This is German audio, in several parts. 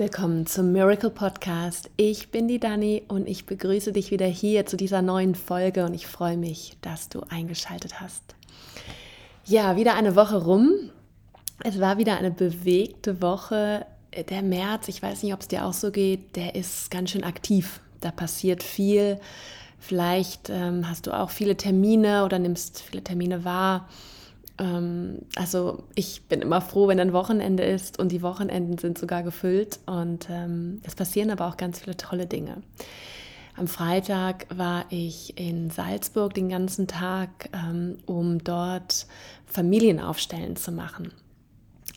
Willkommen zum Miracle Podcast. Ich bin die Dani und ich begrüße dich wieder hier zu dieser neuen Folge und ich freue mich, dass du eingeschaltet hast. Ja, wieder eine Woche rum. Es war wieder eine bewegte Woche. Der März, ich weiß nicht, ob es dir auch so geht, der ist ganz schön aktiv. Da passiert viel. Vielleicht ähm, hast du auch viele Termine oder nimmst viele Termine wahr ähm, also ich bin immer froh, wenn ein Wochenende ist und die Wochenenden sind sogar gefüllt und ähm, es passieren aber auch ganz viele tolle Dinge. Am Freitag war ich in Salzburg den ganzen Tag, ähm, um dort Familienaufstellen zu machen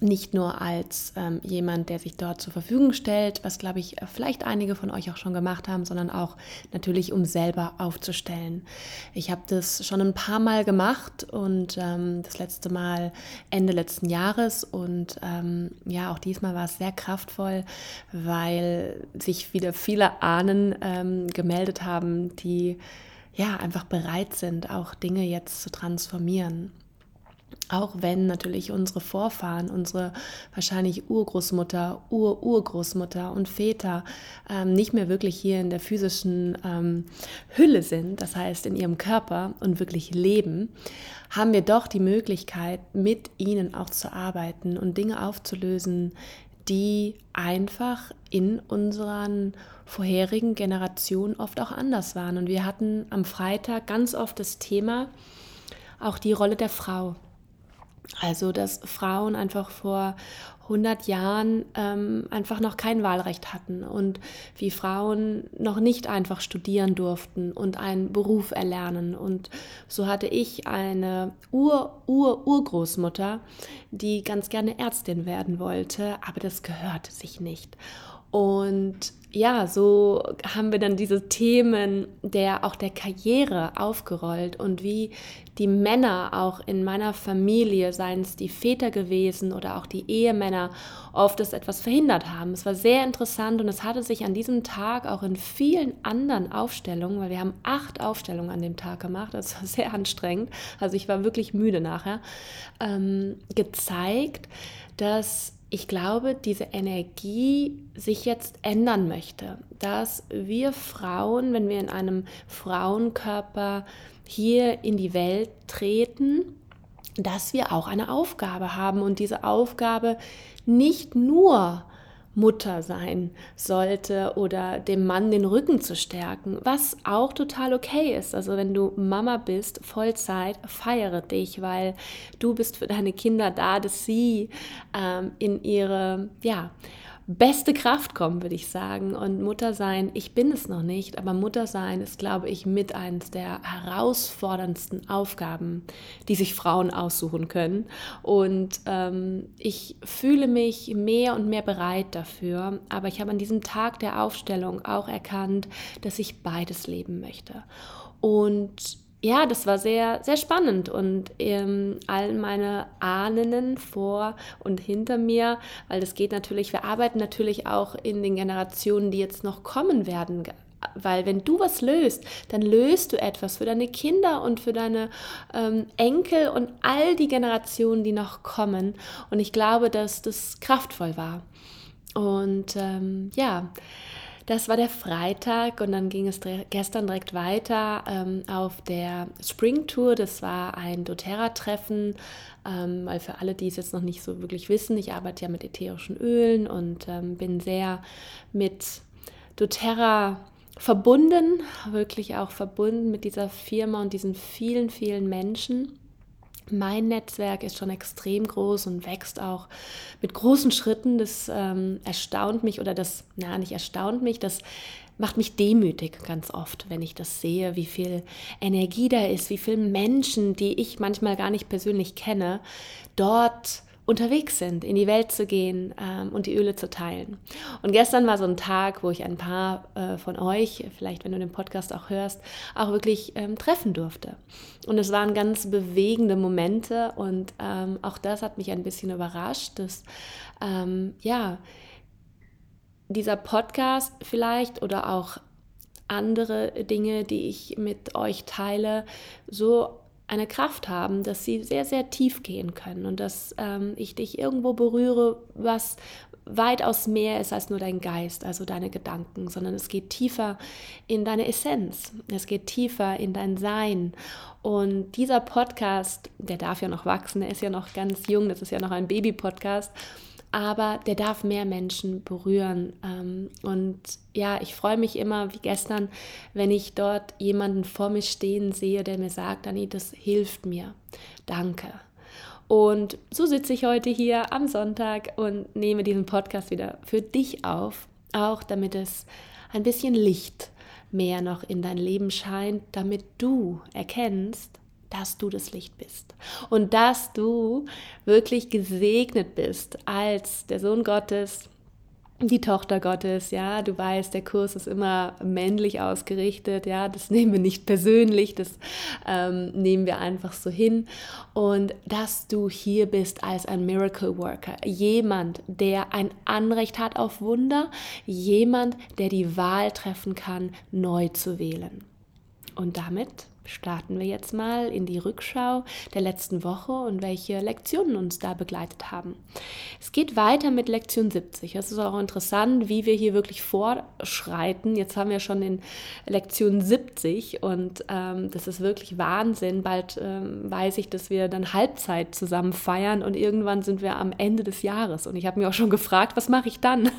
nicht nur als ähm, jemand, der sich dort zur Verfügung stellt, was glaube ich vielleicht einige von euch auch schon gemacht haben, sondern auch natürlich, um selber aufzustellen. Ich habe das schon ein paar Mal gemacht und ähm, das letzte Mal Ende letzten Jahres und ähm, ja, auch diesmal war es sehr kraftvoll, weil sich wieder viele Ahnen ähm, gemeldet haben, die ja einfach bereit sind, auch Dinge jetzt zu transformieren. Auch wenn natürlich unsere Vorfahren, unsere wahrscheinlich Urgroßmutter, Ur-Urgroßmutter und Väter ähm, nicht mehr wirklich hier in der physischen ähm, Hülle sind, das heißt in ihrem Körper und wirklich leben, haben wir doch die Möglichkeit, mit ihnen auch zu arbeiten und Dinge aufzulösen, die einfach in unseren vorherigen Generationen oft auch anders waren. Und wir hatten am Freitag ganz oft das Thema, auch die Rolle der Frau. Also, dass Frauen einfach vor 100 Jahren ähm, einfach noch kein Wahlrecht hatten und wie Frauen noch nicht einfach studieren durften und einen Beruf erlernen. Und so hatte ich eine Ur-Ur-Urgroßmutter, die ganz gerne Ärztin werden wollte, aber das gehörte sich nicht. Und ja, so haben wir dann diese Themen der auch der Karriere aufgerollt und wie die Männer auch in meiner Familie, seien es die Väter gewesen oder auch die Ehemänner, oft das etwas verhindert haben. Es war sehr interessant und es hatte sich an diesem Tag auch in vielen anderen Aufstellungen, weil wir haben acht Aufstellungen an dem Tag gemacht, das war sehr anstrengend, also ich war wirklich müde nachher, ähm, gezeigt, dass ich glaube, diese Energie sich jetzt ändern möchte, dass wir Frauen, wenn wir in einem Frauenkörper hier in die Welt treten, dass wir auch eine Aufgabe haben und diese Aufgabe nicht nur Mutter sein sollte oder dem Mann den Rücken zu stärken, was auch total okay ist. Also wenn du Mama bist, Vollzeit, feiere dich, weil du bist für deine Kinder da, dass sie ähm, in ihre, ja, beste Kraft kommen, würde ich sagen. Und Mutter sein, ich bin es noch nicht, aber Mutter sein ist, glaube ich, mit eines der herausforderndsten Aufgaben, die sich Frauen aussuchen können. Und ähm, ich fühle mich mehr und mehr bereit dafür. Aber ich habe an diesem Tag der Aufstellung auch erkannt, dass ich beides leben möchte. Und ja, das war sehr, sehr spannend und ähm, all meine Ahnen vor und hinter mir, weil das geht natürlich, wir arbeiten natürlich auch in den Generationen, die jetzt noch kommen werden, weil wenn du was löst, dann löst du etwas für deine Kinder und für deine ähm, Enkel und all die Generationen, die noch kommen. Und ich glaube, dass das kraftvoll war. Und ähm, ja, das war der Freitag und dann ging es gestern direkt weiter ähm, auf der Spring Tour. Das war ein doTERRA-Treffen, ähm, weil für alle, die es jetzt noch nicht so wirklich wissen, ich arbeite ja mit ätherischen Ölen und ähm, bin sehr mit doTERRA verbunden, wirklich auch verbunden mit dieser Firma und diesen vielen, vielen Menschen mein Netzwerk ist schon extrem groß und wächst auch mit großen Schritten. Das ähm, erstaunt mich oder das, na, nicht erstaunt mich, das macht mich demütig ganz oft, wenn ich das sehe, wie viel Energie da ist, wie viele Menschen, die ich manchmal gar nicht persönlich kenne, dort unterwegs sind, in die Welt zu gehen ähm, und die Öle zu teilen. Und gestern war so ein Tag, wo ich ein paar äh, von euch, vielleicht wenn du den Podcast auch hörst, auch wirklich ähm, treffen durfte. Und es waren ganz bewegende Momente und ähm, auch das hat mich ein bisschen überrascht, dass ähm, ja dieser Podcast vielleicht oder auch andere Dinge, die ich mit euch teile, so eine Kraft haben, dass sie sehr, sehr tief gehen können und dass ähm, ich dich irgendwo berühre, was weitaus mehr ist als nur dein Geist, also deine Gedanken, sondern es geht tiefer in deine Essenz, es geht tiefer in dein Sein. Und dieser Podcast, der darf ja noch wachsen, der ist ja noch ganz jung, das ist ja noch ein Baby-Podcast, aber der darf mehr Menschen berühren. Ähm, und ja, ich freue mich immer, wie gestern, wenn ich dort jemanden vor mir stehen sehe, der mir sagt, Anni, das hilft mir. Danke. Und so sitze ich heute hier am Sonntag und nehme diesen Podcast wieder für dich auf, auch damit es ein bisschen Licht mehr noch in dein Leben scheint, damit du erkennst, dass du das Licht bist. Und dass du wirklich gesegnet bist als der Sohn Gottes, die Tochter Gottes, ja, du weißt, der Kurs ist immer männlich ausgerichtet, ja, das nehmen wir nicht persönlich, das ähm, nehmen wir einfach so hin. Und dass du hier bist als ein Miracle Worker, jemand, der ein Anrecht hat auf Wunder, jemand, der die Wahl treffen kann, neu zu wählen. Und damit starten wir jetzt mal in die Rückschau der letzten Woche und welche Lektionen uns da begleitet haben. Es geht weiter mit Lektion 70. Es ist auch interessant, wie wir hier wirklich fortschreiten. Jetzt haben wir schon in Lektion 70 und ähm, das ist wirklich Wahnsinn. Bald ähm, weiß ich, dass wir dann Halbzeit zusammen feiern und irgendwann sind wir am Ende des Jahres. Und ich habe mir auch schon gefragt, was mache ich dann?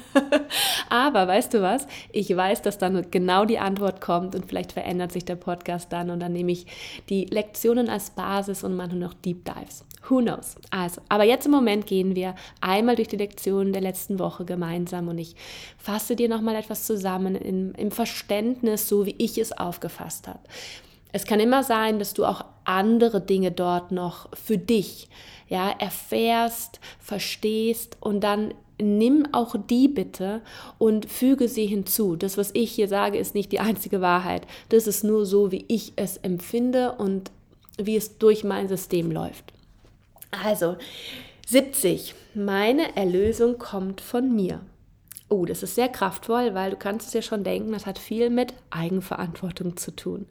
Aber weißt du was? Ich weiß, dass dann genau die Antwort kommt und vielleicht verändert sich der Podcast dann und dann nehme ich die Lektionen als Basis und mache noch Deep Dives. Who knows? Also, aber jetzt im Moment gehen wir einmal durch die Lektionen der letzten Woche gemeinsam und ich fasse dir nochmal etwas zusammen im, im Verständnis, so wie ich es aufgefasst habe. Es kann immer sein, dass du auch andere Dinge dort noch für dich ja, erfährst, verstehst und dann nimm auch die bitte und füge sie hinzu. Das, was ich hier sage, ist nicht die einzige Wahrheit. Das ist nur so, wie ich es empfinde und wie es durch mein System läuft. Also, 70. Meine Erlösung kommt von mir. Oh, das ist sehr kraftvoll, weil du kannst es ja schon denken, das hat viel mit Eigenverantwortung zu tun.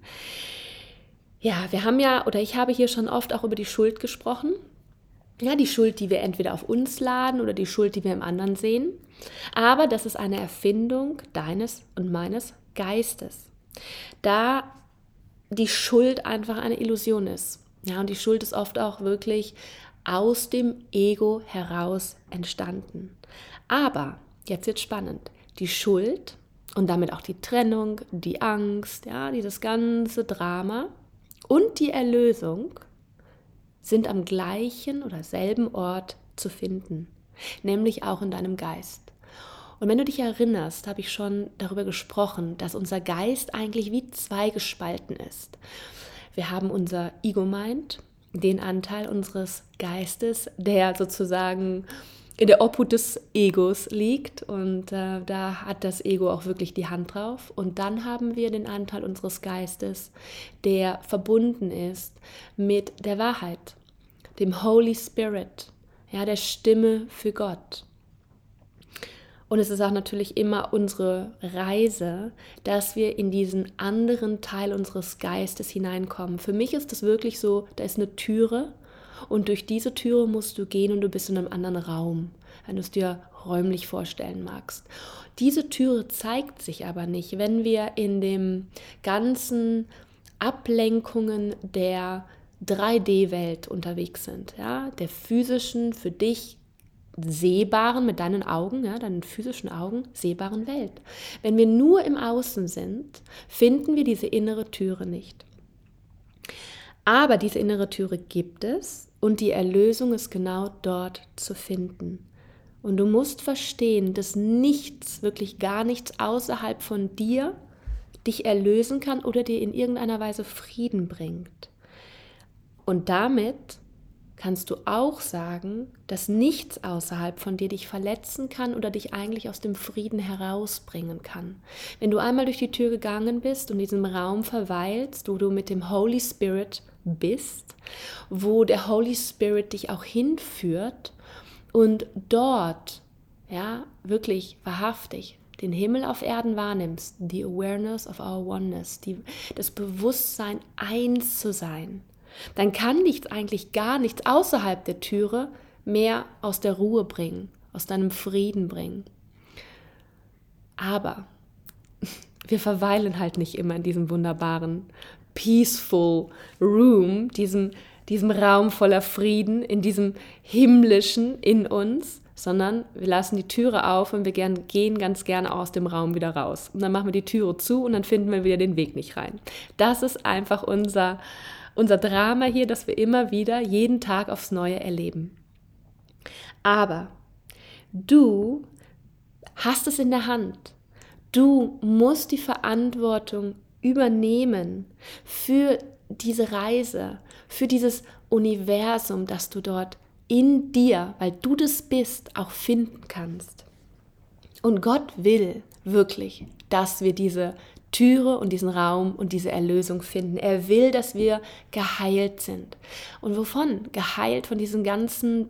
Ja, wir haben ja, oder ich habe hier schon oft auch über die Schuld gesprochen ja, die Schuld, die wir entweder auf uns laden oder die Schuld, die wir im anderen sehen. Aber das ist eine Erfindung deines und meines Geistes. Da die Schuld einfach eine Illusion ist. Ja, und die Schuld ist oft auch wirklich aus dem Ego heraus entstanden. Aber, jetzt wird spannend, die Schuld und damit auch die Trennung, die Angst, ja, dieses ganze Drama und die Erlösung sind am gleichen oder selben Ort zu finden, nämlich auch in deinem Geist. Und wenn du dich erinnerst, habe ich schon darüber gesprochen, dass unser Geist eigentlich wie zweigespalten ist. Wir haben unser Ego-Mind, den Anteil unseres Geistes, der sozusagen in der Obhut des Egos liegt und äh, da hat das Ego auch wirklich die Hand drauf. Und dann haben wir den Anteil unseres Geistes, der verbunden ist mit der Wahrheit, dem Holy Spirit, ja, der Stimme für Gott. Und es ist auch natürlich immer unsere Reise, dass wir in diesen anderen Teil unseres Geistes hineinkommen. Für mich ist es wirklich so, da ist eine Türe und durch diese Türe musst du gehen und du bist in einem anderen Raum, wenn du es dir räumlich vorstellen magst. Diese Türe zeigt sich aber nicht, wenn wir in dem ganzen Ablenkungen der 3D-Welt unterwegs sind, ja, der physischen, für dich sehbaren, mit deinen Augen, ja, deinen physischen Augen, sehbaren Welt. Wenn wir nur im Außen sind, finden wir diese innere Türe nicht. Aber diese innere Türe gibt es und die Erlösung ist genau dort zu finden. Und du musst verstehen, dass nichts, wirklich gar nichts außerhalb von dir dich erlösen kann oder dir in irgendeiner Weise Frieden bringt. Und damit kannst du auch sagen, dass nichts außerhalb von dir dich verletzen kann oder dich eigentlich aus dem Frieden herausbringen kann. Wenn du einmal durch die Tür gegangen bist und in diesem Raum verweilst, wo du mit dem Holy Spirit bist, wo der Holy Spirit dich auch hinführt und dort, ja, wirklich wahrhaftig den Himmel auf Erden wahrnimmst, die Awareness of our Oneness, die, das Bewusstsein, eins zu sein, dann kann nichts, eigentlich gar nichts außerhalb der Türe mehr aus der Ruhe bringen aus deinem Frieden bringen. Aber wir verweilen halt nicht immer in diesem wunderbaren, peaceful Room, diesem, diesem Raum voller Frieden, in diesem himmlischen in uns, sondern wir lassen die Türe auf und wir gern, gehen ganz gerne aus dem Raum wieder raus. Und dann machen wir die Türe zu und dann finden wir wieder den Weg nicht rein. Das ist einfach unser, unser Drama hier, das wir immer wieder jeden Tag aufs Neue erleben. Aber du hast es in der Hand. Du musst die Verantwortung übernehmen für diese Reise, für dieses Universum, das du dort in dir, weil du das bist, auch finden kannst. Und Gott will wirklich, dass wir diese Türe und diesen Raum und diese Erlösung finden. Er will, dass wir geheilt sind. Und wovon? Geheilt von diesen ganzen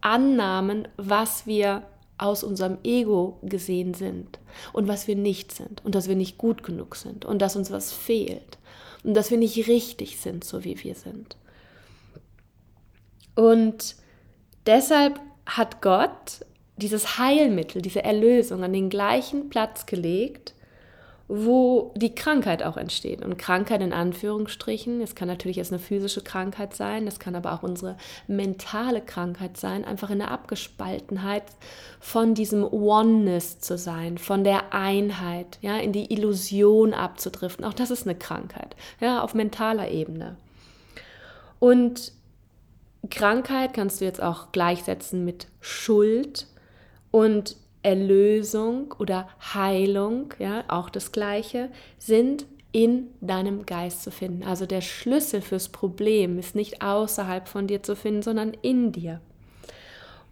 Annahmen, was wir aus unserem Ego gesehen sind und was wir nicht sind und dass wir nicht gut genug sind und dass uns was fehlt und dass wir nicht richtig sind, so wie wir sind. Und deshalb hat Gott dieses Heilmittel, diese Erlösung an den gleichen Platz gelegt, wo die Krankheit auch entsteht. Und Krankheit in Anführungsstrichen, es kann natürlich erst eine physische Krankheit sein, das kann aber auch unsere mentale Krankheit sein, einfach in der Abgespaltenheit von diesem Oneness zu sein, von der Einheit, ja, in die Illusion abzudriften. Auch das ist eine Krankheit, ja, auf mentaler Ebene. Und Krankheit kannst du jetzt auch gleichsetzen mit Schuld und Erlösung oder Heilung, ja, auch das Gleiche, sind in deinem Geist zu finden. Also der Schlüssel fürs Problem ist nicht außerhalb von dir zu finden, sondern in dir.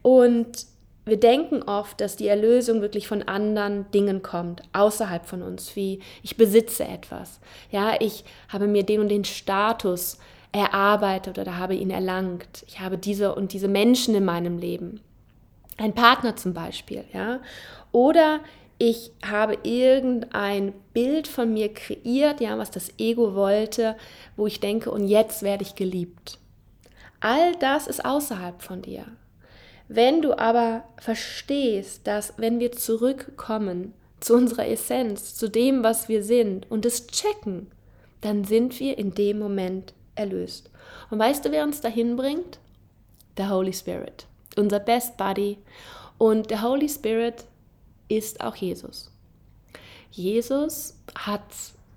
Und wir denken oft, dass die Erlösung wirklich von anderen Dingen kommt, außerhalb von uns, wie ich besitze etwas. Ja, ich habe mir den und den Status erarbeitet oder habe ihn erlangt. Ich habe diese und diese Menschen in meinem Leben ein Partner zum Beispiel, ja, oder ich habe irgendein Bild von mir kreiert, ja, was das Ego wollte, wo ich denke, und jetzt werde ich geliebt. All das ist außerhalb von dir. Wenn du aber verstehst, dass wenn wir zurückkommen zu unserer Essenz, zu dem, was wir sind und es checken, dann sind wir in dem Moment erlöst. Und weißt du, wer uns dahin bringt? Der Holy Spirit unser Best Buddy. Und der Holy Spirit ist auch Jesus. Jesus hat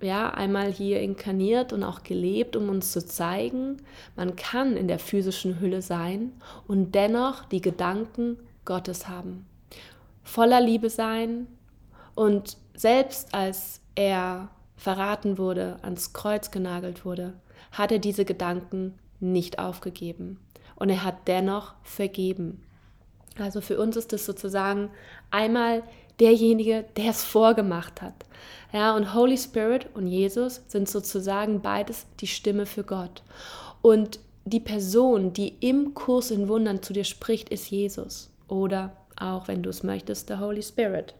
ja einmal hier inkarniert und auch gelebt, um uns zu zeigen, man kann in der physischen Hülle sein und dennoch die Gedanken Gottes haben. Voller Liebe sein und selbst als er verraten wurde, ans Kreuz genagelt wurde, hat er diese Gedanken nicht aufgegeben und er hat dennoch vergeben. Also für uns ist es sozusagen einmal derjenige, der es vorgemacht hat. Ja, und Holy Spirit und Jesus sind sozusagen beides die Stimme für Gott. Und die Person, die im Kurs in Wundern zu dir spricht, ist Jesus. Oder auch, wenn du es möchtest, der Holy Spirit.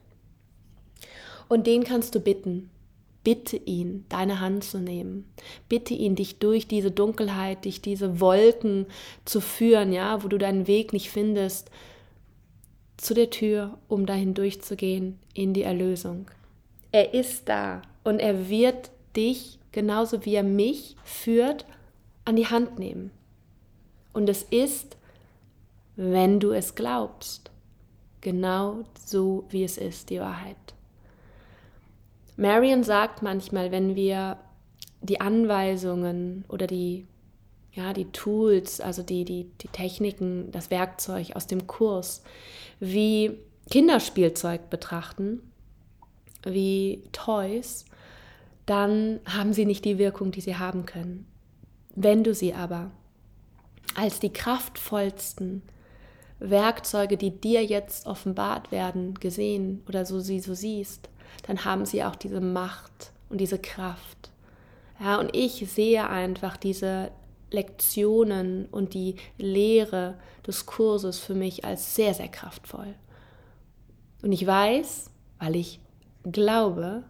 Und den kannst du bitten. Bitte ihn, deine Hand zu nehmen. Bitte ihn, dich durch diese Dunkelheit, durch diese Wolken zu führen, ja, wo du deinen Weg nicht findest, zu der Tür, um dahin durchzugehen in die Erlösung. Er ist da und er wird dich, genauso wie er mich führt, an die Hand nehmen. Und es ist, wenn du es glaubst, genau so, wie es ist, die Wahrheit. Marion sagt manchmal, wenn wir die Anweisungen oder die, ja, die Tools, also die, die, die Techniken, das Werkzeug aus dem Kurs wie Kinderspielzeug betrachten, wie Toys, dann haben sie nicht die Wirkung, die sie haben können. Wenn du sie aber als die kraftvollsten Werkzeuge, die dir jetzt offenbart werden, gesehen oder so sie so siehst, dann haben sie auch diese Macht und diese Kraft. Ja, und ich sehe einfach diese Lektionen und die Lehre des Kurses für mich als sehr, sehr kraftvoll. Und ich weiß, weil ich glaube,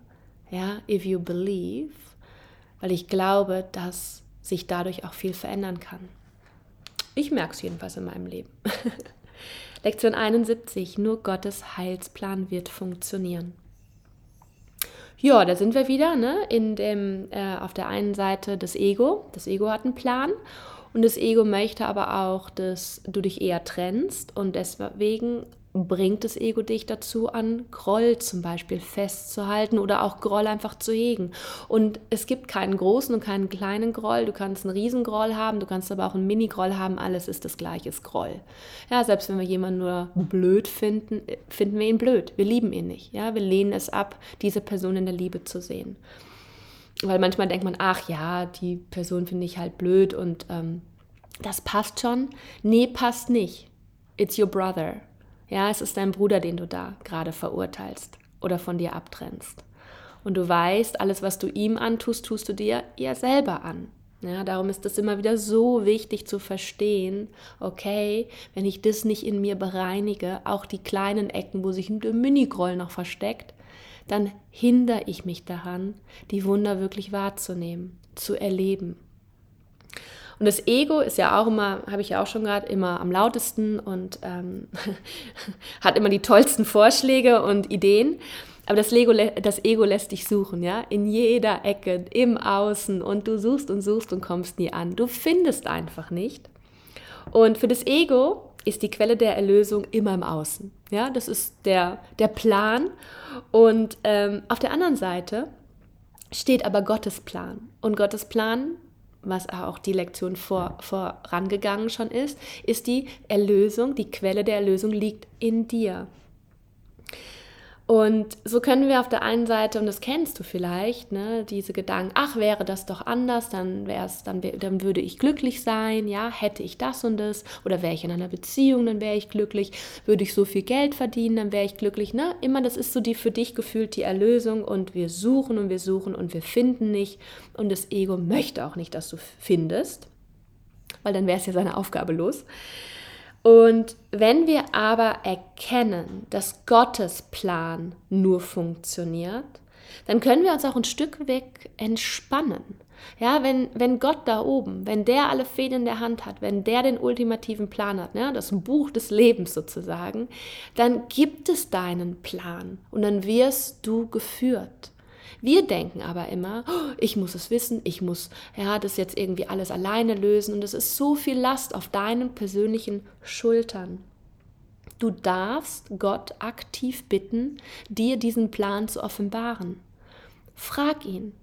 ja, if you believe, weil ich glaube, dass sich dadurch auch viel verändern kann. Ich merke es jedenfalls in meinem Leben. Lektion 71. Nur Gottes Heilsplan wird funktionieren. Ja, da sind wir wieder ne? in dem, äh, auf der einen Seite das Ego. Das Ego hat einen Plan und das Ego möchte aber auch, dass du dich eher trennst und deswegen bringt das Ego dich dazu an, Groll zum Beispiel festzuhalten oder auch Groll einfach zu hegen. Und es gibt keinen großen und keinen kleinen Groll. Du kannst einen Riesengroll haben, du kannst aber auch einen Mini-Groll haben. Alles ist das gleiche, ist Groll. Ja, selbst wenn wir jemanden nur blöd finden, finden wir ihn blöd. Wir lieben ihn nicht. Ja, wir lehnen es ab, diese Person in der Liebe zu sehen. Weil manchmal denkt man, ach ja, die Person finde ich halt blöd und ähm, das passt schon. Nee, passt nicht. It's your brother ja, es ist dein Bruder, den du da gerade verurteilst oder von dir abtrennst. Und du weißt, alles, was du ihm antust, tust du dir ja selber an. Ja, darum ist es immer wieder so wichtig zu verstehen, okay, wenn ich das nicht in mir bereinige, auch die kleinen Ecken, wo sich ein Mini-Groll noch versteckt, dann hindere ich mich daran, die Wunder wirklich wahrzunehmen, zu erleben. Und das Ego ist ja auch immer, habe ich ja auch schon gerade, immer am lautesten und ähm, hat immer die tollsten Vorschläge und Ideen. Aber das, Lego, das Ego lässt dich suchen, ja, in jeder Ecke, im Außen und du suchst und suchst und kommst nie an. Du findest einfach nicht. Und für das Ego ist die Quelle der Erlösung immer im Außen. Ja, das ist der, der Plan. Und ähm, auf der anderen Seite steht aber Gottes Plan. Und Gottes Plan was auch die Lektion vor, vorangegangen schon ist, ist die Erlösung, die Quelle der Erlösung liegt in dir. Und so können wir auf der einen Seite, und das kennst du vielleicht, ne, diese Gedanken, ach, wäre das doch anders, dann wär's, dann, dann würde ich glücklich sein, ja, hätte ich das und das, oder wäre ich in einer Beziehung, dann wäre ich glücklich, würde ich so viel Geld verdienen, dann wäre ich glücklich, ne? Immer, das ist so die für dich gefühlt die Erlösung und wir suchen und wir suchen und wir finden nicht und das Ego möchte auch nicht, dass du findest, weil dann wäre es ja seine Aufgabe los. Und wenn wir aber erkennen, dass Gottes Plan nur funktioniert, dann können wir uns auch ein Stück weg entspannen. Ja, wenn, wenn Gott da oben, wenn der alle Fäden in der Hand hat, wenn der den ultimativen Plan hat, ne, das Buch des Lebens sozusagen, dann gibt es deinen Plan und dann wirst du geführt. Wir denken aber immer, oh, ich muss es wissen, ich muss ja, das jetzt irgendwie alles alleine lösen und es ist so viel Last auf deinen persönlichen Schultern. Du darfst Gott aktiv bitten, dir diesen Plan zu offenbaren. Frag ihn,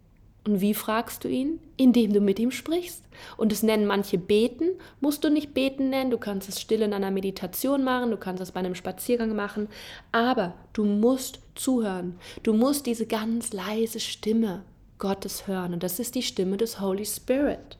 und wie fragst du ihn? Indem du mit ihm sprichst. Und es nennen manche Beten, musst du nicht Beten nennen, du kannst es still in einer Meditation machen, du kannst es bei einem Spaziergang machen, aber du musst zuhören. Du musst diese ganz leise Stimme Gottes hören und das ist die Stimme des Holy Spirit.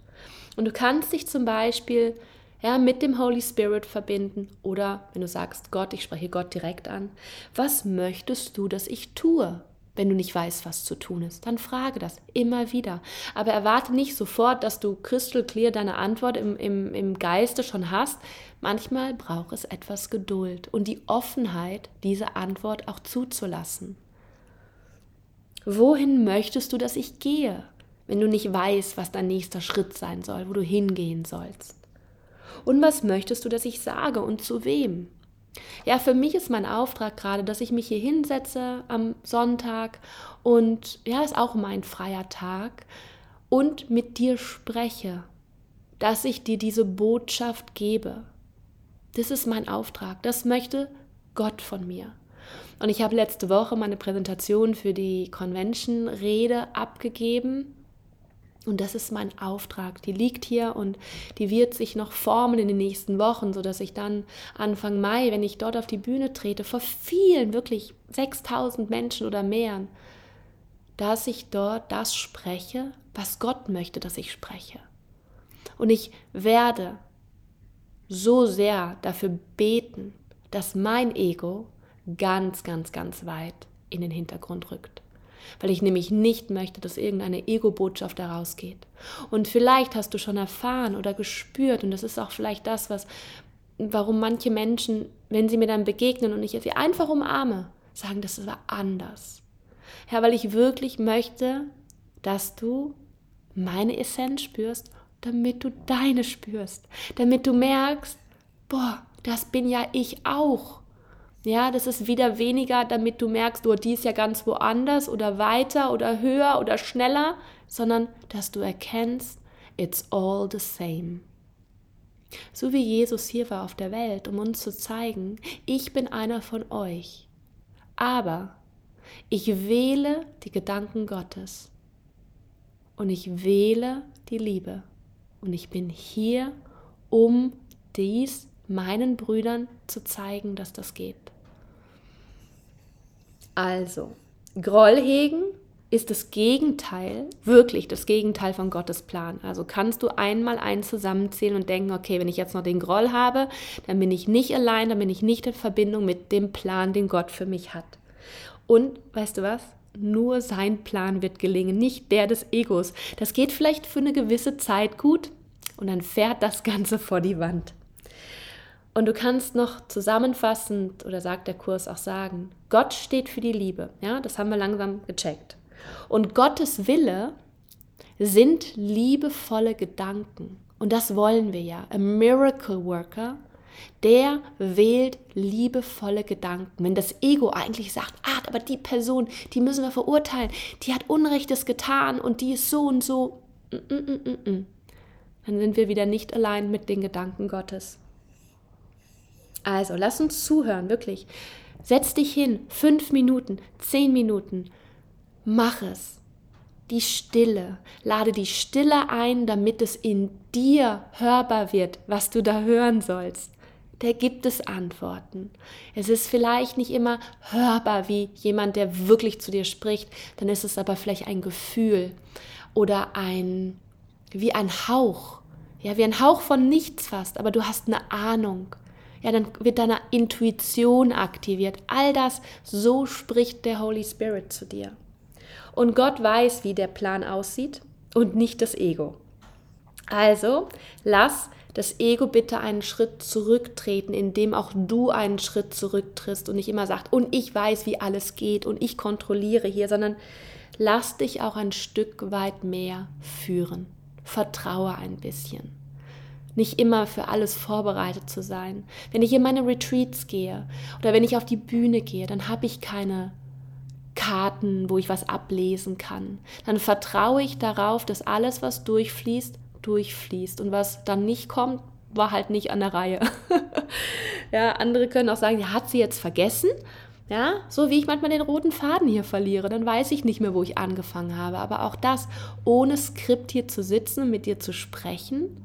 Und du kannst dich zum Beispiel ja, mit dem Holy Spirit verbinden oder wenn du sagst, Gott, ich spreche Gott direkt an, was möchtest du, dass ich tue? Wenn du nicht weißt, was zu tun ist, dann frage das immer wieder. Aber erwarte nicht sofort, dass du crystal clear deine Antwort im, im, im Geiste schon hast. Manchmal braucht es etwas Geduld und die Offenheit, diese Antwort auch zuzulassen. Wohin möchtest du, dass ich gehe, wenn du nicht weißt, was dein nächster Schritt sein soll, wo du hingehen sollst? Und was möchtest du, dass ich sage und zu wem? Ja, für mich ist mein Auftrag gerade, dass ich mich hier hinsetze am Sonntag und ja, ist auch mein freier Tag und mit dir spreche, dass ich dir diese Botschaft gebe. Das ist mein Auftrag. Das möchte Gott von mir. Und ich habe letzte Woche meine Präsentation für die Convention-Rede abgegeben und das ist mein Auftrag. Die liegt hier und die wird sich noch formen in den nächsten Wochen, sodass ich dann Anfang Mai, wenn ich dort auf die Bühne trete, vor vielen, wirklich 6000 Menschen oder mehr, dass ich dort das spreche, was Gott möchte, dass ich spreche. Und ich werde so sehr dafür beten, dass mein Ego ganz, ganz, ganz weit in den Hintergrund rückt weil ich nämlich nicht möchte, dass irgendeine Ego-Botschaft daraus geht. Und vielleicht hast du schon erfahren oder gespürt, und das ist auch vielleicht das, was, warum manche Menschen, wenn sie mir dann begegnen und ich sie einfach umarme, sagen, das war anders. Ja, weil ich wirklich möchte, dass du meine Essenz spürst, damit du deine spürst, damit du merkst, boah, das bin ja ich auch. Ja, das ist wieder weniger, damit du merkst, du, die ist ja ganz woanders oder weiter oder höher oder schneller, sondern dass du erkennst, it's all the same. So wie Jesus hier war auf der Welt, um uns zu zeigen, ich bin einer von euch. Aber ich wähle die Gedanken Gottes und ich wähle die Liebe. Und ich bin hier, um dies meinen Brüdern zu zeigen, dass das geht. Also, Groll hegen ist das Gegenteil, wirklich das Gegenteil von Gottes Plan. Also kannst du einmal eins zusammenzählen und denken, okay, wenn ich jetzt noch den Groll habe, dann bin ich nicht allein, dann bin ich nicht in Verbindung mit dem Plan, den Gott für mich hat. Und weißt du was? Nur sein Plan wird gelingen, nicht der des Egos. Das geht vielleicht für eine gewisse Zeit gut und dann fährt das Ganze vor die Wand. Und du kannst noch zusammenfassend, oder sagt der Kurs auch sagen, Gott steht für die Liebe. Ja, das haben wir langsam gecheckt. Und Gottes Wille sind liebevolle Gedanken. Und das wollen wir ja. A Miracle Worker, der wählt liebevolle Gedanken. Wenn das Ego eigentlich sagt, ah, aber die Person, die müssen wir verurteilen, die hat Unrechtes getan und die ist so und so, mm, mm, mm, dann sind wir wieder nicht allein mit den Gedanken Gottes. Also, lass uns zuhören, wirklich. Setz dich hin, fünf Minuten, zehn Minuten, Mach es. Die Stille. Lade die Stille ein, damit es in dir hörbar wird, was du da hören sollst. Da gibt es Antworten. Es ist vielleicht nicht immer hörbar wie jemand, der wirklich zu dir spricht, dann ist es aber vielleicht ein Gefühl oder ein, wie ein Hauch. Ja, wie ein Hauch von nichts fast, aber du hast eine Ahnung. Ja, dann wird deine Intuition aktiviert. All das, so spricht der Holy Spirit zu dir. Und Gott weiß, wie der Plan aussieht und nicht das Ego. Also lass das Ego bitte einen Schritt zurücktreten, indem auch du einen Schritt zurücktrittst und nicht immer sagt, und ich weiß, wie alles geht und ich kontrolliere hier, sondern lass dich auch ein Stück weit mehr führen. Vertraue ein bisschen. Nicht immer für alles vorbereitet zu sein. Wenn ich in meine Retreats gehe oder wenn ich auf die Bühne gehe, dann habe ich keine Karten, wo ich was ablesen kann. Dann vertraue ich darauf, dass alles, was durchfließt, durchfließt. Und was dann nicht kommt, war halt nicht an der Reihe. ja, andere können auch sagen, ja, hat sie jetzt vergessen? Ja, so wie ich manchmal den roten Faden hier verliere, dann weiß ich nicht mehr, wo ich angefangen habe. Aber auch das, ohne Skript hier zu sitzen und mit dir zu sprechen,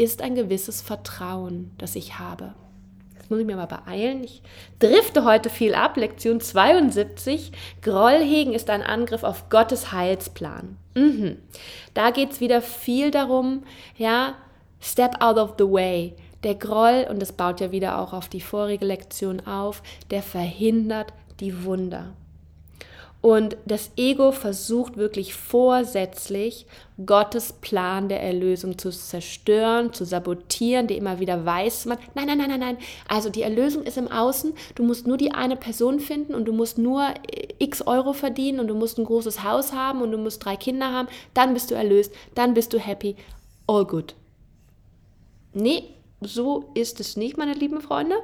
ist ein gewisses Vertrauen, das ich habe muss ich mir mal beeilen. Ich drifte heute viel ab. Lektion 72. Groll hegen ist ein Angriff auf Gottes Heilsplan. Mhm. Da geht es wieder viel darum, ja, step out of the way. Der Groll, und das baut ja wieder auch auf die vorige Lektion auf, der verhindert die Wunder. Und das Ego versucht wirklich vorsätzlich, Gottes Plan der Erlösung zu zerstören, zu sabotieren, die immer wieder weiß man, nein, nein, nein, nein, nein. Also die Erlösung ist im Außen, du musst nur die eine Person finden und du musst nur äh, x Euro verdienen und du musst ein großes Haus haben und du musst drei Kinder haben, dann bist du erlöst, dann bist du happy, all good. Nee, so ist es nicht, meine lieben Freunde,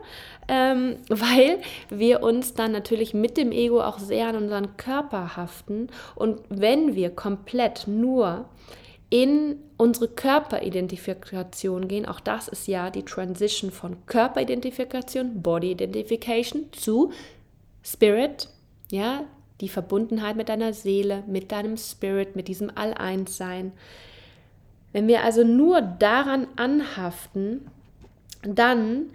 ähm, weil wir uns dann natürlich mit dem Ego auch sehr an unseren Körper haften. Und wenn wir komplett nur in unsere Körperidentifikation gehen, auch das ist ja die Transition von Körperidentifikation, Body Identification zu Spirit, ja, die Verbundenheit mit deiner Seele, mit deinem Spirit, mit diesem All-Eins-Sein. Wenn wir also nur daran anhaften, dann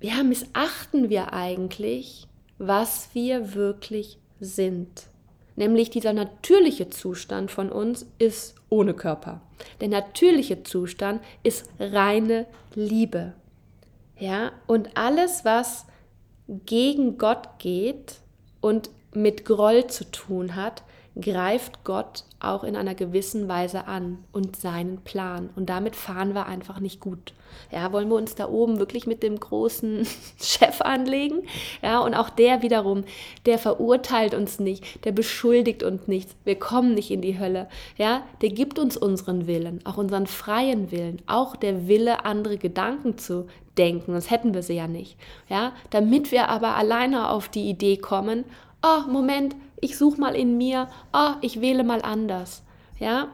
ja, missachten wir eigentlich, was wir wirklich sind. Nämlich dieser natürliche Zustand von uns ist ohne Körper. Der natürliche Zustand ist reine Liebe. Ja, und alles, was gegen Gott geht und mit Groll zu tun hat, greift Gott auch in einer gewissen Weise an und seinen Plan. Und damit fahren wir einfach nicht gut. Ja, wollen wir uns da oben wirklich mit dem großen Chef anlegen? Ja, und auch der wiederum, der verurteilt uns nicht, der beschuldigt uns nichts. Wir kommen nicht in die Hölle. Ja, der gibt uns unseren Willen, auch unseren freien Willen, auch der Wille, andere Gedanken zu denken, sonst hätten wir sie ja nicht. Ja, damit wir aber alleine auf die Idee kommen, oh, Moment, ich suche mal in mir, oh, ich wähle mal anders. Ja,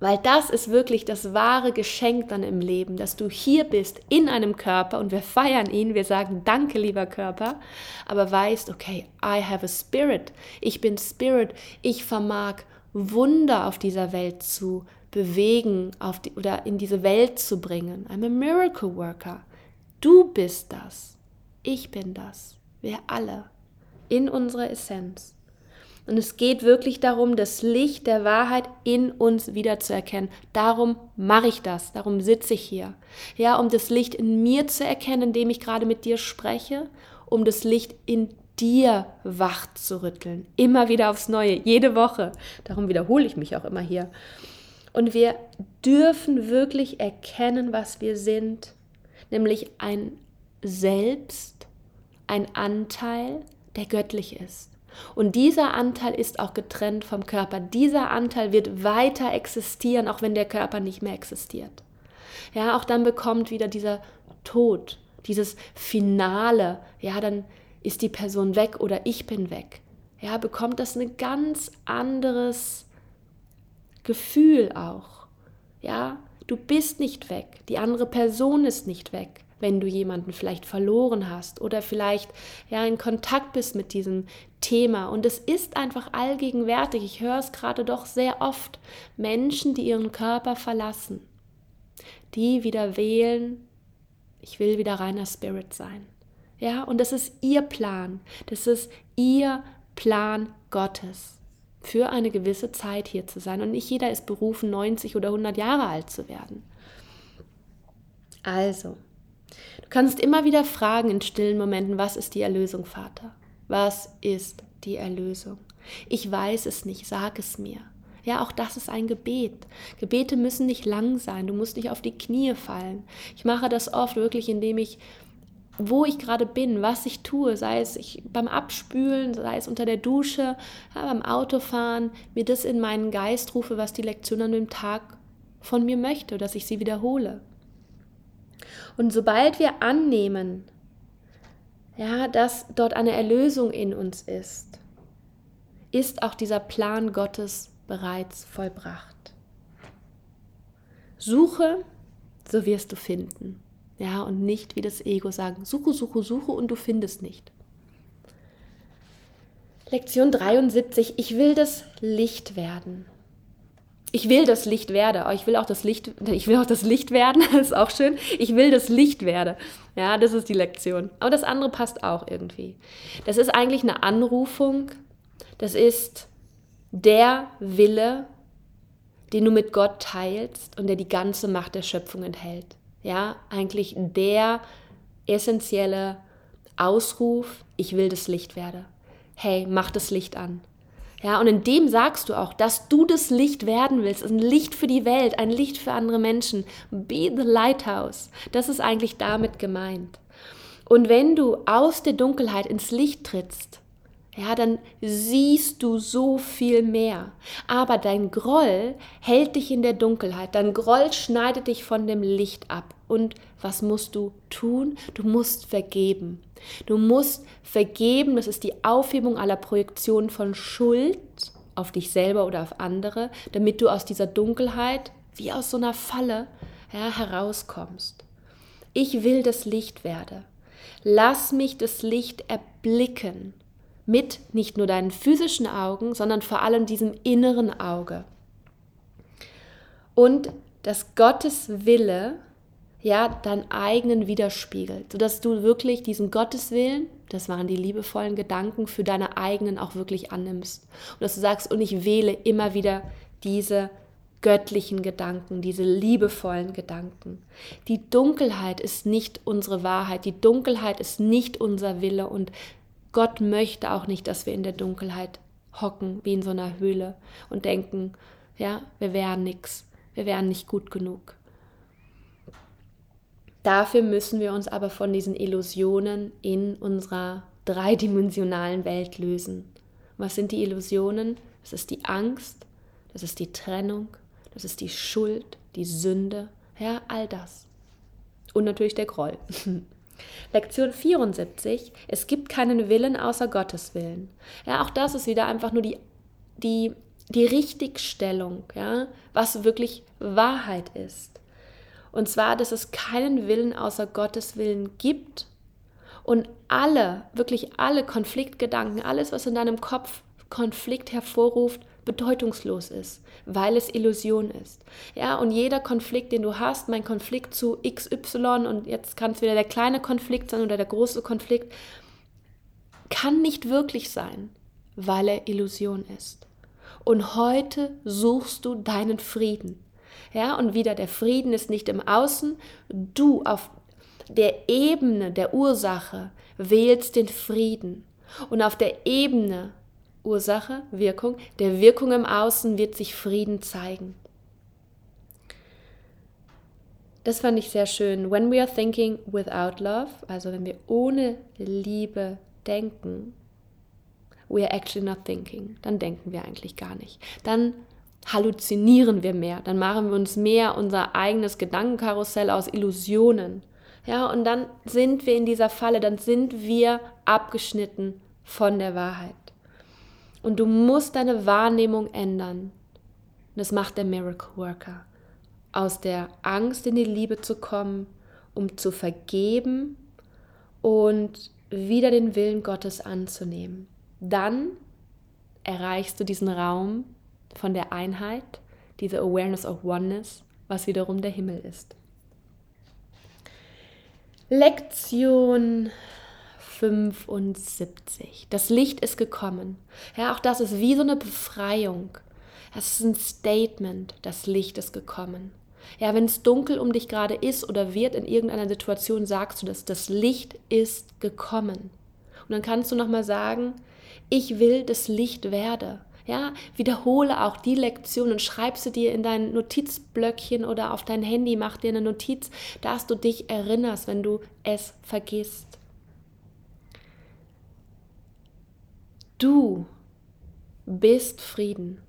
weil das ist wirklich das wahre Geschenk dann im Leben, dass du hier bist in einem Körper und wir feiern ihn, wir sagen Danke, lieber Körper, aber weißt, okay, I have a spirit, ich bin Spirit, ich vermag Wunder auf dieser Welt zu bewegen auf die, oder in diese Welt zu bringen. I'm a miracle worker. Du bist das. Ich bin das. Wir alle. In unserer Essenz. Und es geht wirklich darum, das Licht der Wahrheit in uns wiederzuerkennen. Darum mache ich das, darum sitze ich hier. Ja, um das Licht in mir zu erkennen, indem ich gerade mit dir spreche, um das Licht in dir wach zu rütteln. Immer wieder aufs Neue, jede Woche. Darum wiederhole ich mich auch immer hier. Und wir dürfen wirklich erkennen, was wir sind, nämlich ein Selbst, ein Anteil, der göttlich ist. Und dieser Anteil ist auch getrennt vom Körper. Dieser Anteil wird weiter existieren, auch wenn der Körper nicht mehr existiert. Ja, auch dann bekommt wieder dieser Tod, dieses Finale, ja, dann ist die Person weg oder ich bin weg. Ja, bekommt das ein ganz anderes Gefühl auch. Ja, du bist nicht weg, die andere Person ist nicht weg wenn du jemanden vielleicht verloren hast oder vielleicht ja in Kontakt bist mit diesem Thema. Und es ist einfach allgegenwärtig. Ich höre es gerade doch sehr oft. Menschen, die ihren Körper verlassen, die wieder wählen, ich will wieder reiner Spirit sein. Ja, und das ist ihr Plan. Das ist ihr Plan Gottes für eine gewisse Zeit hier zu sein. Und nicht jeder ist berufen, 90 oder 100 Jahre alt zu werden. Also, Du kannst immer wieder fragen in stillen Momenten, was ist die Erlösung, Vater? Was ist die Erlösung? Ich weiß es nicht, sag es mir. Ja, auch das ist ein Gebet. Gebete müssen nicht lang sein, du musst nicht auf die Knie fallen. Ich mache das oft wirklich, indem ich, wo ich gerade bin, was ich tue, sei es ich beim Abspülen, sei es unter der Dusche, ja, beim Autofahren, mir das in meinen Geist rufe, was die Lektion an dem Tag von mir möchte, dass ich sie wiederhole. Und sobald wir annehmen, ja, dass dort eine Erlösung in uns ist, ist auch dieser Plan Gottes bereits vollbracht. Suche, so wirst du finden. Ja, und nicht wie das Ego sagen, suche, suche, suche und du findest nicht. Lektion 73, ich will das Licht werden ich will das Licht werde. Oh, ich will auch das Licht, ich will auch das Licht werden, das ist auch schön. Ich will das Licht werde. Ja, das ist die Lektion. Aber das andere passt auch irgendwie. Das ist eigentlich eine Anrufung. Das ist der Wille, den du mit Gott teilst und der die ganze Macht der Schöpfung enthält. Ja, eigentlich der essentielle Ausruf, ich will das Licht werde. Hey, mach das Licht an. Ja, und in dem sagst du auch, dass du das Licht werden willst, ein Licht für die Welt, ein Licht für andere Menschen. Be the lighthouse. Das ist eigentlich damit gemeint. Und wenn du aus der Dunkelheit ins Licht trittst, ja, dann siehst du so viel mehr. Aber dein Groll hält dich in der Dunkelheit. Dein Groll schneidet dich von dem Licht ab. Und was musst du tun? Du musst vergeben. Du musst vergeben, das ist die Aufhebung aller Projektionen von Schuld auf dich selber oder auf andere, damit du aus dieser Dunkelheit, wie aus so einer Falle, ja, herauskommst. Ich will das Licht werde. Lass mich das Licht erblicken mit nicht nur deinen physischen Augen, sondern vor allem diesem inneren Auge. Und dass Gottes Wille ja deinen eigenen widerspiegelt, sodass du wirklich diesen Gotteswillen, das waren die liebevollen Gedanken, für deine eigenen auch wirklich annimmst. Und dass du sagst, und ich wähle immer wieder diese göttlichen Gedanken, diese liebevollen Gedanken. Die Dunkelheit ist nicht unsere Wahrheit, die Dunkelheit ist nicht unser Wille und Gott möchte auch nicht, dass wir in der Dunkelheit hocken wie in so einer Höhle und denken, ja, wir wären nichts, wir wären nicht gut genug. Dafür müssen wir uns aber von diesen Illusionen in unserer dreidimensionalen Welt lösen. Was sind die Illusionen? Das ist die Angst, das ist die Trennung, das ist die Schuld, die Sünde, ja, all das. Und natürlich der Groll. Lektion 74, es gibt keinen Willen außer Gottes Willen. Ja, auch das ist wieder einfach nur die, die, die Richtigstellung, ja, was wirklich Wahrheit ist. Und zwar, dass es keinen Willen außer Gottes Willen gibt und alle, wirklich alle Konfliktgedanken, alles, was in deinem Kopf Konflikt hervorruft, bedeutungslos ist, weil es Illusion ist. Ja, und jeder Konflikt, den du hast, mein Konflikt zu XY und jetzt kann es wieder der kleine Konflikt sein oder der große Konflikt, kann nicht wirklich sein, weil er Illusion ist. Und heute suchst du deinen Frieden. Ja, und wieder der Frieden ist nicht im Außen, du auf der Ebene der Ursache wählst den Frieden. Und auf der Ebene Ursache, Wirkung, der Wirkung im Außen wird sich Frieden zeigen. Das fand ich sehr schön. When we are thinking without love, also wenn wir ohne Liebe denken, we are actually not thinking, dann denken wir eigentlich gar nicht. Dann halluzinieren wir mehr, dann machen wir uns mehr unser eigenes Gedankenkarussell aus Illusionen. Ja, und dann sind wir in dieser Falle, dann sind wir abgeschnitten von der Wahrheit. Und du musst deine Wahrnehmung ändern. Das macht der Miracle Worker. Aus der Angst in die Liebe zu kommen, um zu vergeben und wieder den Willen Gottes anzunehmen. Dann erreichst du diesen Raum von der Einheit, diese Awareness of Oneness, was wiederum der Himmel ist. Lektion 75. Das Licht ist gekommen. Ja, auch das ist wie so eine Befreiung. Das ist ein Statement. Das Licht ist gekommen. Ja, wenn es dunkel um dich gerade ist oder wird in irgendeiner Situation, sagst du dass Das Licht ist gekommen. Und dann kannst du nochmal sagen, ich will das Licht werde. Ja, wiederhole auch die Lektion und schreib sie dir in dein Notizblöckchen oder auf dein Handy, mach dir eine Notiz, dass du dich erinnerst, wenn du es vergisst. Du bist Frieden.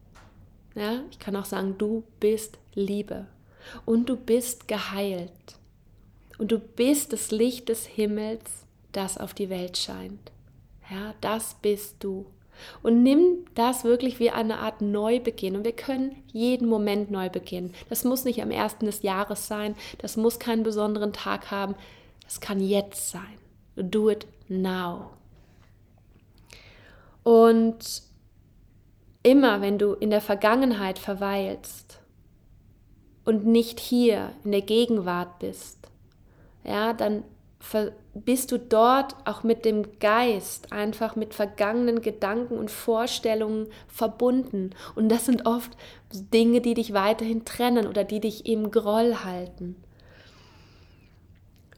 Ja, ich kann auch sagen, du bist Liebe und du bist geheilt. Und du bist das Licht des Himmels, das auf die Welt scheint. Ja, das bist du. Und nimm das wirklich wie eine Art Neubeginn. Und wir können jeden Moment neu beginnen. Das muss nicht am ersten des Jahres sein. Das muss keinen besonderen Tag haben. Das kann jetzt sein. Do it now. Und immer wenn du in der Vergangenheit verweilst und nicht hier in der Gegenwart bist, ja, dann bist du dort auch mit dem Geist, einfach mit vergangenen Gedanken und Vorstellungen verbunden. Und das sind oft Dinge, die dich weiterhin trennen oder die dich im Groll halten.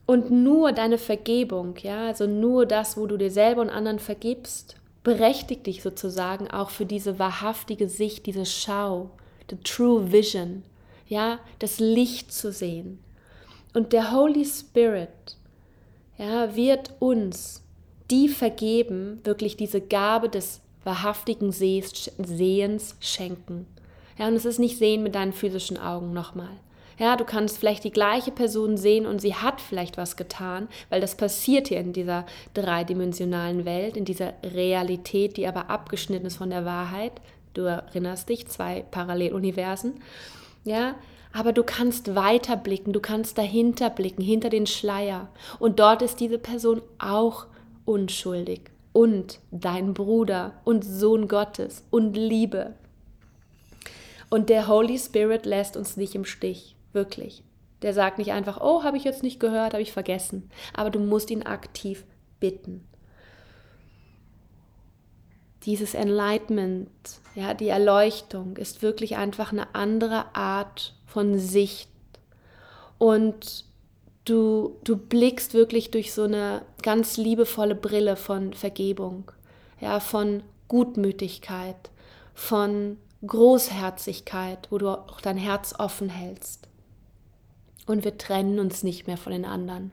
Und nur deine Vergebung, ja, also nur das, wo du dir selber und anderen vergibst, berechtigt dich sozusagen auch für diese wahrhaftige Sicht, diese Schau, the true vision, ja, das Licht zu sehen. Und der Holy Spirit, ja, wird uns die vergeben, wirklich diese Gabe des wahrhaftigen Sehens schenken. Ja, und es ist nicht Sehen mit deinen physischen Augen nochmal. Ja, du kannst vielleicht die gleiche Person sehen und sie hat vielleicht was getan, weil das passiert hier in dieser dreidimensionalen Welt, in dieser Realität, die aber abgeschnitten ist von der Wahrheit. Du erinnerst dich, zwei Paralleluniversen. Ja, aber du kannst weiter blicken, du kannst dahinter blicken, hinter den Schleier. Und dort ist diese Person auch unschuldig und dein Bruder und Sohn Gottes und Liebe. Und der Holy Spirit lässt uns nicht im Stich. Wirklich. Der sagt nicht einfach, oh, habe ich jetzt nicht gehört, habe ich vergessen. Aber du musst ihn aktiv bitten. Dieses Enlightenment, ja, die Erleuchtung ist wirklich einfach eine andere Art von Sicht. Und du, du blickst wirklich durch so eine ganz liebevolle Brille von Vergebung, ja, von Gutmütigkeit, von Großherzigkeit, wo du auch dein Herz offen hältst. Und wir trennen uns nicht mehr von den anderen.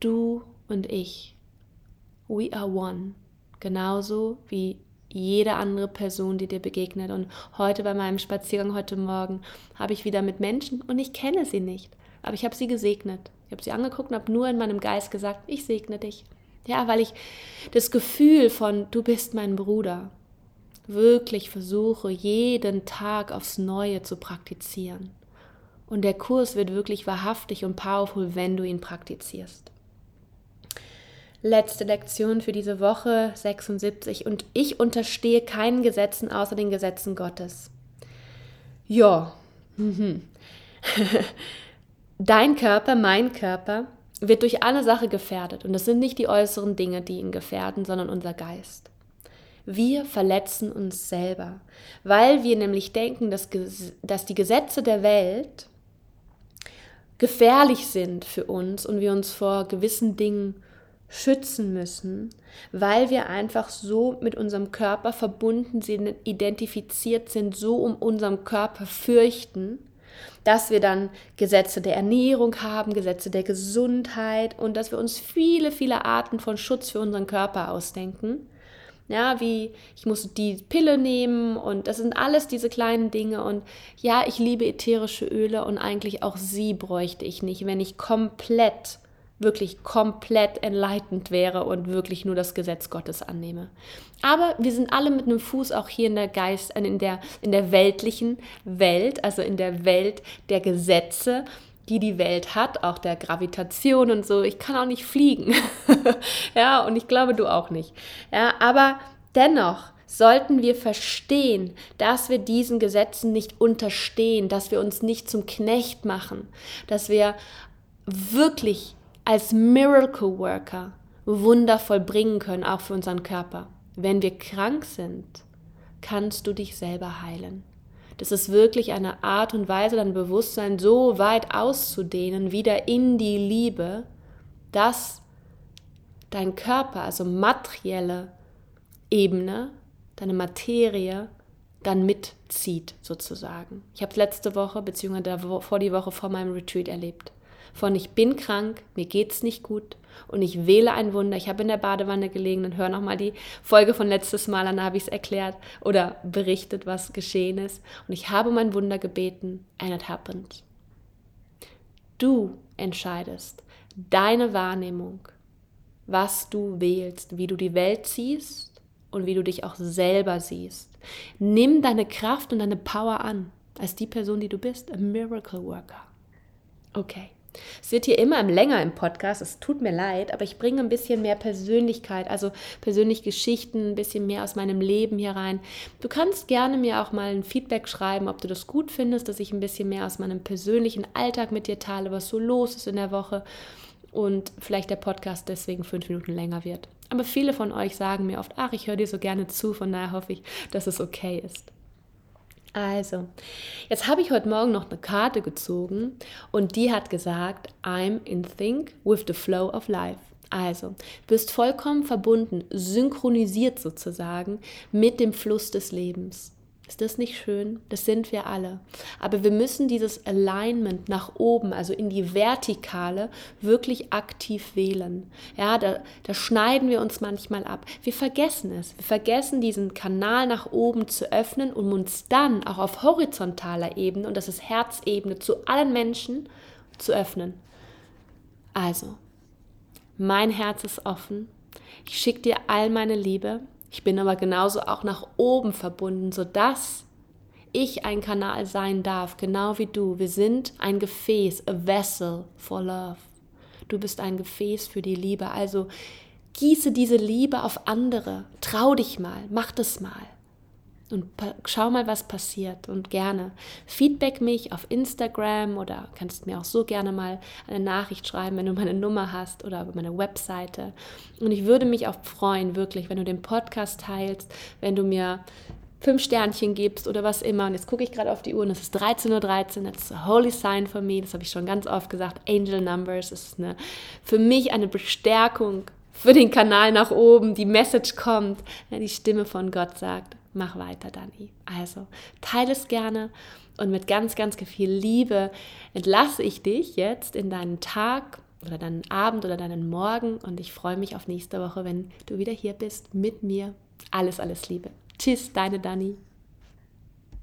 Du und ich, we are one. Genauso wie jede andere Person, die dir begegnet. Und heute bei meinem Spaziergang heute Morgen habe ich wieder mit Menschen und ich kenne sie nicht, aber ich habe sie gesegnet. Ich habe sie angeguckt und habe nur in meinem Geist gesagt, ich segne dich. Ja, weil ich das Gefühl von, du bist mein Bruder, wirklich versuche, jeden Tag aufs Neue zu praktizieren. Und der Kurs wird wirklich wahrhaftig und powerful, wenn du ihn praktizierst. Letzte Lektion für diese Woche 76 und ich unterstehe keinen Gesetzen außer den Gesetzen Gottes. Ja, dein Körper, mein Körper wird durch eine Sache gefährdet und das sind nicht die äußeren Dinge, die ihn gefährden, sondern unser Geist. Wir verletzen uns selber, weil wir nämlich denken, dass, dass die Gesetze der Welt gefährlich sind für uns und wir uns vor gewissen Dingen schützen müssen, weil wir einfach so mit unserem Körper verbunden sind, identifiziert sind, so um unserem Körper fürchten, dass wir dann Gesetze der Ernährung haben, Gesetze der Gesundheit und dass wir uns viele, viele Arten von Schutz für unseren Körper ausdenken. Ja, wie ich muss die Pille nehmen und das sind alles diese kleinen Dinge und ja, ich liebe ätherische Öle und eigentlich auch sie bräuchte ich nicht, wenn ich komplett wirklich komplett enlightened wäre und wirklich nur das Gesetz Gottes annehme. Aber wir sind alle mit einem Fuß auch hier in der Geist, äh, in der, in der weltlichen Welt, also in der Welt der Gesetze, die die Welt hat, auch der Gravitation und so. Ich kann auch nicht fliegen. ja, und ich glaube, du auch nicht. Ja, aber dennoch, sollten wir verstehen, dass wir diesen Gesetzen nicht unterstehen, dass wir uns nicht zum Knecht machen, dass wir wirklich als Miracle Worker Wunder vollbringen können, auch für unseren Körper. Wenn wir krank sind, kannst du dich selber heilen. Das ist wirklich eine Art und Weise, dein Bewusstsein so weit auszudehnen, wieder in die Liebe, dass dein Körper, also materielle Ebene, deine Materie, dann mitzieht sozusagen. Ich habe es letzte Woche beziehungsweise vor die Woche vor meinem Retreat erlebt von ich bin krank, mir geht's nicht gut und ich wähle ein Wunder. Ich habe in der Badewanne gelegen und höre nochmal die Folge von letztes Mal an, da habe ich es erklärt oder berichtet, was geschehen ist. Und ich habe mein Wunder gebeten and it happened. Du entscheidest deine Wahrnehmung, was du wählst, wie du die Welt siehst und wie du dich auch selber siehst. Nimm deine Kraft und deine Power an als die Person, die du bist, a Miracle Worker. Okay. Es wird hier immer länger im Podcast, es tut mir leid, aber ich bringe ein bisschen mehr Persönlichkeit, also persönliche Geschichten, ein bisschen mehr aus meinem Leben hier rein. Du kannst gerne mir auch mal ein Feedback schreiben, ob du das gut findest, dass ich ein bisschen mehr aus meinem persönlichen Alltag mit dir teile, was so los ist in der Woche und vielleicht der Podcast deswegen fünf Minuten länger wird. Aber viele von euch sagen mir oft, ach, ich höre dir so gerne zu, von daher hoffe ich, dass es okay ist. Also, jetzt habe ich heute Morgen noch eine Karte gezogen und die hat gesagt, I'm in sync with the flow of life. Also, bist vollkommen verbunden, synchronisiert sozusagen mit dem Fluss des Lebens. Ist das nicht schön? Das sind wir alle. Aber wir müssen dieses Alignment nach oben, also in die Vertikale, wirklich aktiv wählen. Ja, da, da schneiden wir uns manchmal ab. Wir vergessen es. Wir vergessen diesen Kanal nach oben zu öffnen, um uns dann auch auf horizontaler Ebene, und das ist Herzebene, zu allen Menschen zu öffnen. Also, mein Herz ist offen. Ich schicke dir all meine Liebe. Ich bin aber genauso auch nach oben verbunden, sodass ich ein Kanal sein darf, genau wie du. Wir sind ein Gefäß, a vessel for love. Du bist ein Gefäß für die Liebe. Also gieße diese Liebe auf andere. Trau dich mal, mach das mal und schau mal, was passiert. Und gerne feedback mich auf Instagram oder kannst mir auch so gerne mal eine Nachricht schreiben, wenn du meine Nummer hast oder meine Webseite. Und ich würde mich auch freuen, wirklich, wenn du den Podcast teilst, wenn du mir fünf Sternchen gibst oder was immer. Und jetzt gucke ich gerade auf die Uhr und es ist 13.13 Uhr. 13. That's a holy sign for me. Das habe ich schon ganz oft gesagt. Angel Numbers ist eine, für mich eine Bestärkung für den Kanal nach oben, die Message kommt, die Stimme von Gott sagt, mach weiter, Dani. Also teile es gerne und mit ganz, ganz viel Liebe entlasse ich dich jetzt in deinen Tag oder deinen Abend oder deinen Morgen und ich freue mich auf nächste Woche, wenn du wieder hier bist mit mir. Alles, alles Liebe. Tschüss, deine Dani.